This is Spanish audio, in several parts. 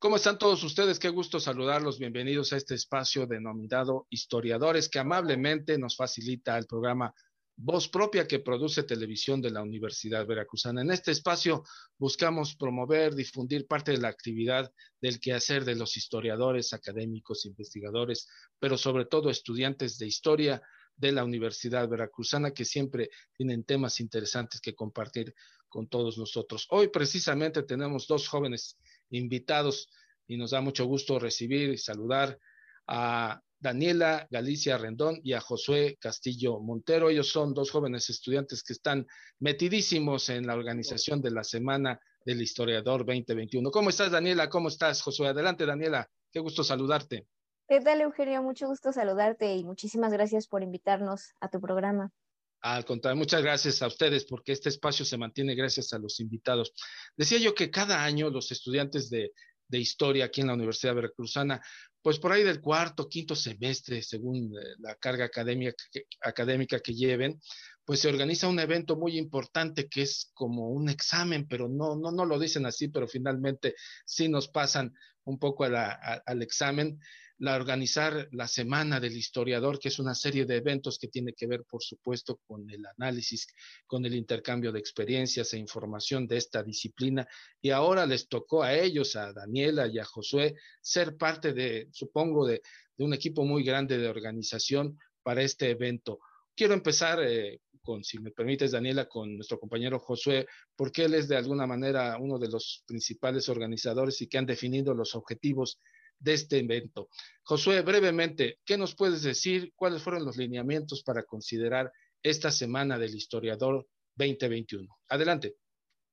¿Cómo están todos ustedes? Qué gusto saludarlos. Bienvenidos a este espacio denominado Historiadores, que amablemente nos facilita el programa Voz Propia que produce Televisión de la Universidad Veracruzana. En este espacio buscamos promover, difundir parte de la actividad del quehacer de los historiadores, académicos, investigadores, pero sobre todo estudiantes de historia de la Universidad Veracruzana que siempre tienen temas interesantes que compartir con todos nosotros. Hoy precisamente tenemos dos jóvenes invitados y nos da mucho gusto recibir y saludar a Daniela Galicia Rendón y a Josué Castillo Montero. Ellos son dos jóvenes estudiantes que están metidísimos en la organización de la Semana del Historiador 2021. ¿Cómo estás, Daniela? ¿Cómo estás, Josué? Adelante, Daniela. Qué gusto saludarte. ¿Qué Eugenio? Mucho gusto saludarte y muchísimas gracias por invitarnos a tu programa. Al contrario, muchas gracias a ustedes porque este espacio se mantiene gracias a los invitados. Decía yo que cada año los estudiantes de, historia aquí en la Universidad Veracruzana, pues por ahí del cuarto, quinto semestre, según eh, la carga académica que, académica que lleven, pues se organiza un evento muy importante que es como un examen, pero no, no, no lo dicen así, pero finalmente sí nos pasan un poco al examen la organizar la Semana del Historiador, que es una serie de eventos que tiene que ver, por supuesto, con el análisis, con el intercambio de experiencias e información de esta disciplina. Y ahora les tocó a ellos, a Daniela y a Josué, ser parte de, supongo, de, un equipo muy grande de organización para este evento. Quiero empezar eh, con, si me permites, Daniela, con nuestro compañero Josué, porque él es de alguna manera uno de los principales organizadores y que han definido los objetivos de este evento. Josué, brevemente, ¿qué nos puedes decir? ¿Cuáles fueron los lineamientos para considerar esta Semana del Historiador 2021? Adelante.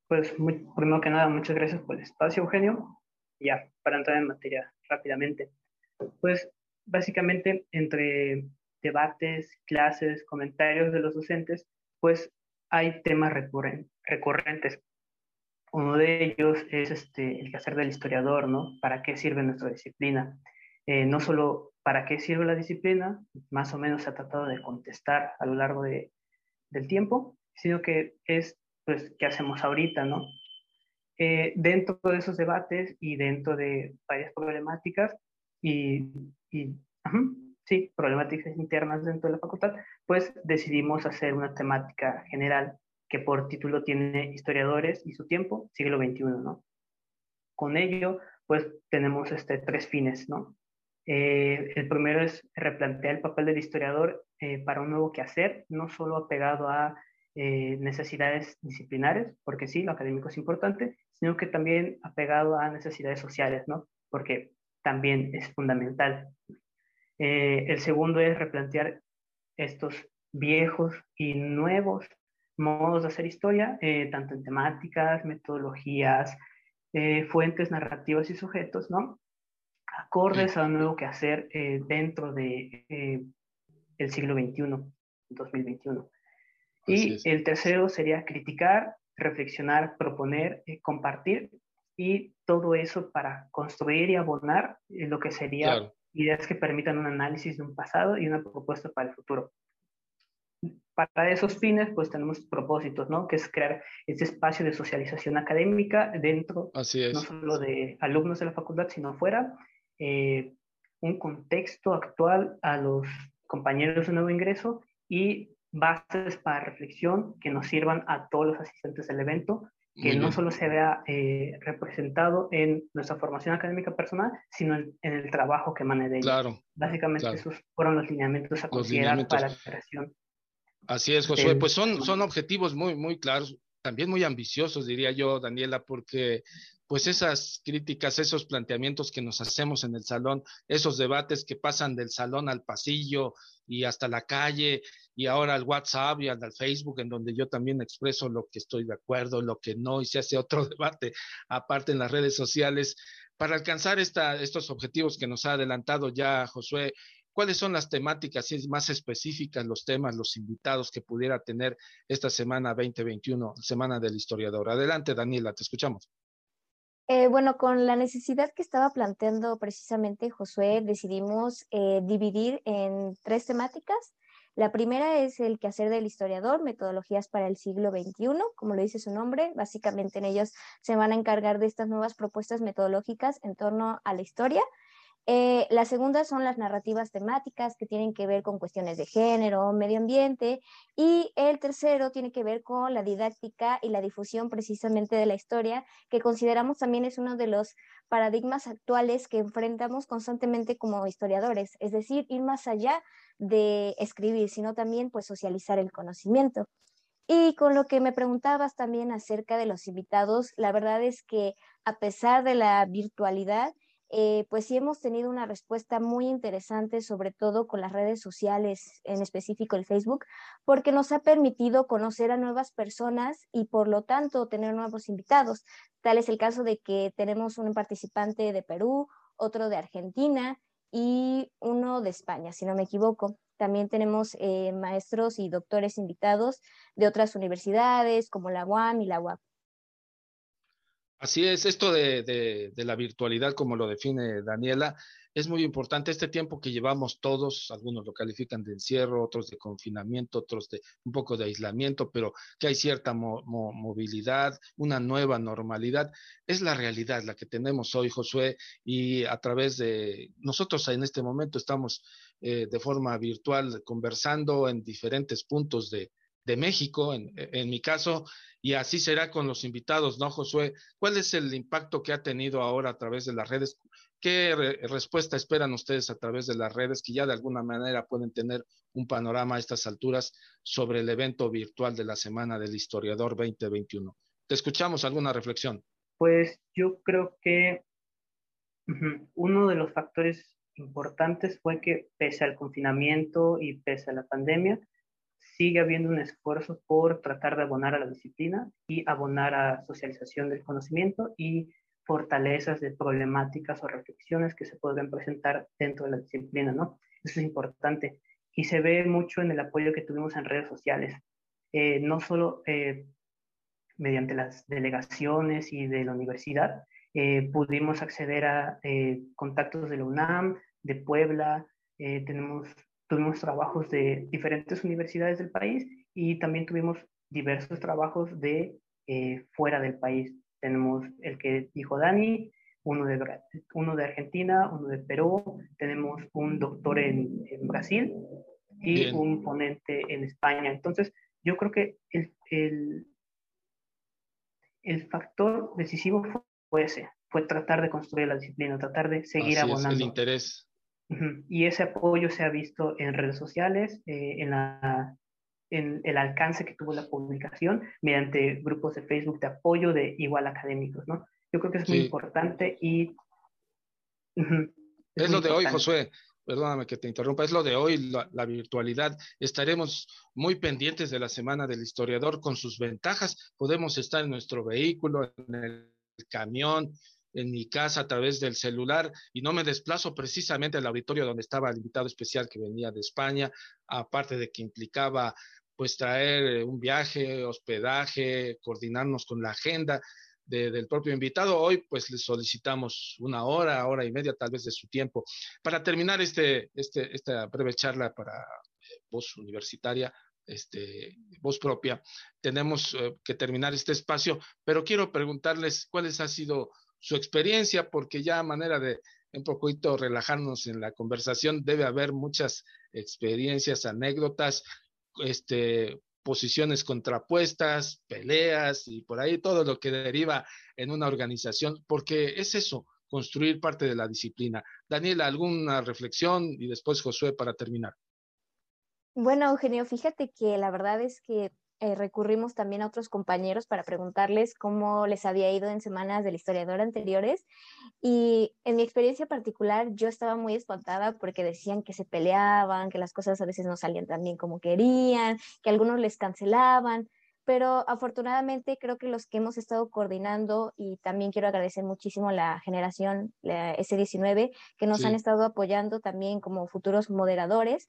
Pues primero que nada, muchas gracias por el espacio, Eugenio. Ya, para entrar en materia rápidamente. Pues básicamente entre debates, clases, comentarios de los docentes, pues hay temas recurrentes uno de ellos es este, el quehacer del historiador, ¿no? ¿Para qué sirve nuestra disciplina? Eh, no solo para qué sirve la disciplina, más o menos se ha tratado de contestar a lo largo de, del tiempo, sino que es, pues, ¿qué hacemos ahorita, no? Eh, dentro de esos debates y dentro de varias problemáticas y, y sí, problemáticas internas dentro de la facultad, pues decidimos hacer una temática general que por título tiene Historiadores y su tiempo, siglo XXI, ¿no? Con ello, pues tenemos este, tres fines, ¿no? Eh, el primero es replantear el papel del historiador eh, para un nuevo quehacer, no solo apegado a eh, necesidades disciplinares, porque sí, lo académico es importante, sino que también apegado a necesidades sociales, ¿no? Porque también es fundamental. el segundo es replantear estos viejos y nuevos modos de hacer historia, eh, tanto en temáticas, metodologías, eh, fuentes narrativas y sujetos, ¿no? Acordes a lo nuevo que hacer eh, dentro de el siglo XXI, 2021. y el tercero sería criticar, reflexionar, proponer, compartir y todo eso para construir y abonar lo que sería ideas que permitan un análisis de un pasado y una propuesta para el futuro para esos fines, pues tenemos propósitos, ¿no? Que es crear este espacio de socialización académica dentro, no solo de alumnos de la facultad, sino fuera, eh, un contexto actual a los compañeros de nuevo ingreso y bases para reflexión que nos sirvan a todos los asistentes del evento, que no solo se vea eh, representado en nuestra formación académica personal, sino en, el trabajo que emane de Claro. Básicamente esos fueron los lineamientos a considerar para la creación Así es, Josué. Pues son, son objetivos muy, muy claros, también muy ambiciosos, diría yo, Daniela, porque pues esas críticas, esos planteamientos que nos hacemos en el salón, esos debates que pasan del salón al pasillo y hasta la calle y ahora al WhatsApp y al Facebook, en donde yo también expreso lo que estoy de acuerdo, lo que no, y se hace otro debate aparte en las redes sociales. Para alcanzar esta, estos objetivos que nos ha adelantado ya Josué, ¿Cuáles son las temáticas y más específicas, los temas, los invitados que pudiera tener esta semana 2021, Semana del Historiador? Adelante, Daniela, te escuchamos. Eh, bueno, con la necesidad que estaba planteando precisamente Josué, decidimos eh, dividir en tres temáticas. La primera es el quehacer del historiador, metodologías para el siglo XXI, como lo dice su nombre. Básicamente en ellos se van a encargar de estas nuevas propuestas metodológicas en torno a la historia. Eh, la segunda son las narrativas temáticas que tienen que ver con cuestiones de género, medio ambiente. Y el tercero tiene que ver con la didáctica y la difusión precisamente de la historia, que consideramos también es uno de los paradigmas actuales que enfrentamos constantemente como historiadores, es decir, ir más allá de escribir, sino también pues socializar el conocimiento. Y con lo que me preguntabas también acerca de los invitados, la verdad es que a pesar de la virtualidad, eh, pues sí hemos tenido una respuesta muy interesante, sobre todo con las redes sociales, en específico el Facebook, porque nos ha permitido conocer a nuevas personas y por lo tanto tener nuevos invitados. Tal es el caso de que tenemos un participante de Perú, otro de Argentina y uno de España, si no me equivoco. También tenemos eh, maestros y doctores invitados de otras universidades como la UAM y la UAP. Así es, esto de, la virtualidad, como lo define Daniela, es muy importante. Este tiempo que llevamos todos, algunos lo califican de encierro, otros de confinamiento, otros de un poco de aislamiento, pero que hay cierta movilidad, una nueva normalidad, es la realidad la que tenemos hoy, Josué, y a través de nosotros en este momento estamos eh, de forma virtual conversando en diferentes puntos de, de México, en, mi caso, y así será con los invitados, ¿no, Josué? ¿Cuál es el impacto que ha tenido ahora a través de las redes? ¿Qué respuesta esperan ustedes a través de las redes que ya de alguna manera pueden tener un panorama a estas alturas sobre el evento virtual de la Semana del Historiador 2021? ¿Te escuchamos alguna reflexión? Pues yo creo que uno de los factores importantes fue que pese al confinamiento y pese a la pandemia, sigue habiendo un esfuerzo por tratar de abonar a la disciplina y abonar a socialización del conocimiento y fortalezas de problemáticas o reflexiones que se pueden presentar dentro de la disciplina, ¿no? Eso es importante y se ve mucho en el apoyo que tuvimos en redes sociales, eh, no solo eh, mediante las delegaciones y de la universidad, eh, pudimos acceder a contactos de la UNAM, de Puebla, tenemos tuvimos trabajos de diferentes universidades del país y también tuvimos diversos trabajos de eh, fuera del país. Tenemos el que dijo Dani, uno de, uno de Argentina, uno de Perú, tenemos un doctor en, en Brasil y un ponente en España. Entonces, yo creo que el, el, el factor decisivo fue ese, fue tratar de construir la disciplina, tratar de seguir Así abonando. Es el interés. Y ese apoyo se ha visto en redes sociales, eh, en, la, en el alcance que tuvo la publicación, mediante grupos de Facebook de apoyo de igual académicos, ¿no? Yo creo que es muy importante y... es, lo de hoy, Josué. Perdóname que te interrumpa, es lo de hoy, la, la, virtualidad. Estaremos muy pendientes de la Semana del Historiador con sus ventajas. Podemos estar en nuestro vehículo, en el camión, en mi casa a través del celular y no me desplazo precisamente al auditorio donde estaba el invitado especial que venía de España, aparte de que implicaba pues traer eh, un viaje, hospedaje, coordinarnos con la agenda del propio invitado. Hoy pues le solicitamos una hora, hora y media tal vez de su tiempo. Para terminar este, este, esta breve charla para eh, voz universitaria, este, voz propia, tenemos eh, que terminar este espacio, pero quiero preguntarles cuáles han sido su experiencia, porque ya a manera de un poquito relajarnos en la conversación, debe haber muchas experiencias, anécdotas, este, posiciones contrapuestas, peleas y por ahí todo lo que deriva en una organización, porque es eso, construir parte de la disciplina. Daniela, ¿alguna reflexión? Y después Josué para terminar. Bueno, Eugenio, fíjate que la verdad es que eh, recurrimos también a otros compañeros para preguntarles cómo les había ido en semanas del historiador anteriores. Y en mi experiencia particular, yo estaba muy espantada porque decían que se peleaban, que las cosas a veces no salían tan bien como querían, que algunos les cancelaban. Pero afortunadamente creo que los que hemos estado coordinando, y también quiero agradecer muchísimo a la generación la S19, que nos han estado apoyando también como futuros moderadores,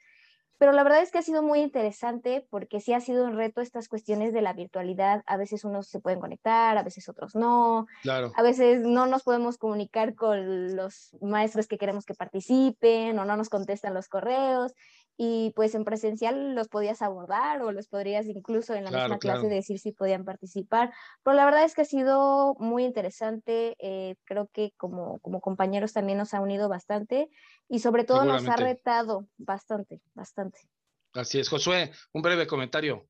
pero la verdad es que ha sido muy interesante porque sí ha sido un reto estas cuestiones de la virtualidad. A veces unos se pueden conectar, a veces otros no. Claro. A veces no nos podemos comunicar con los maestros que queremos que participen o no nos contestan los correos. Y pues en presencial los podías abordar o los podrías incluso en la misma clase decir si podían participar. Pero la verdad es que ha sido muy interesante, eh, creo que como, como compañeros también nos ha unido bastante y sobre todo nos ha retado bastante, bastante. Así es, Josué, un breve comentario.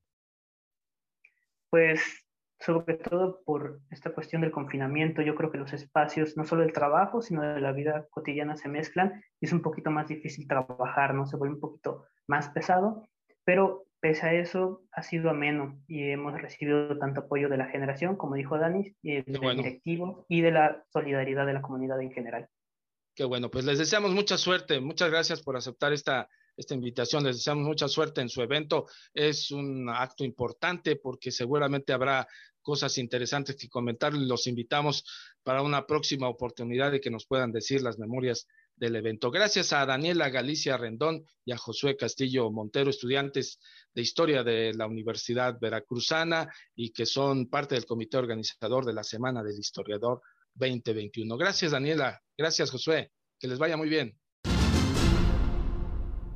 Pues sobre todo por esta cuestión del confinamiento, yo creo que los espacios, no solo del trabajo, sino de la vida cotidiana se mezclan y es un poquito más difícil trabajar, ¿no? Se vuelve un poquito más pesado, pero pese a eso ha sido ameno y hemos recibido tanto apoyo de la generación, como dijo Dani, y del directivo y de la solidaridad de la comunidad en general. Qué bueno, pues les deseamos mucha suerte. Muchas gracias por aceptar esta, esta invitación. Les deseamos mucha suerte en su evento. Es un acto importante porque seguramente habrá cosas interesantes que comentar. Los invitamos para una próxima oportunidad de que nos puedan decir las memorias del evento. Gracias a Daniela Galicia Rendón y a Josué Castillo Montero, estudiantes de Historia de la Universidad Veracruzana y que son parte del comité organizador de la Semana del Historiador 2021. Gracias, Daniela. Gracias, Josué. Que les vaya muy bien.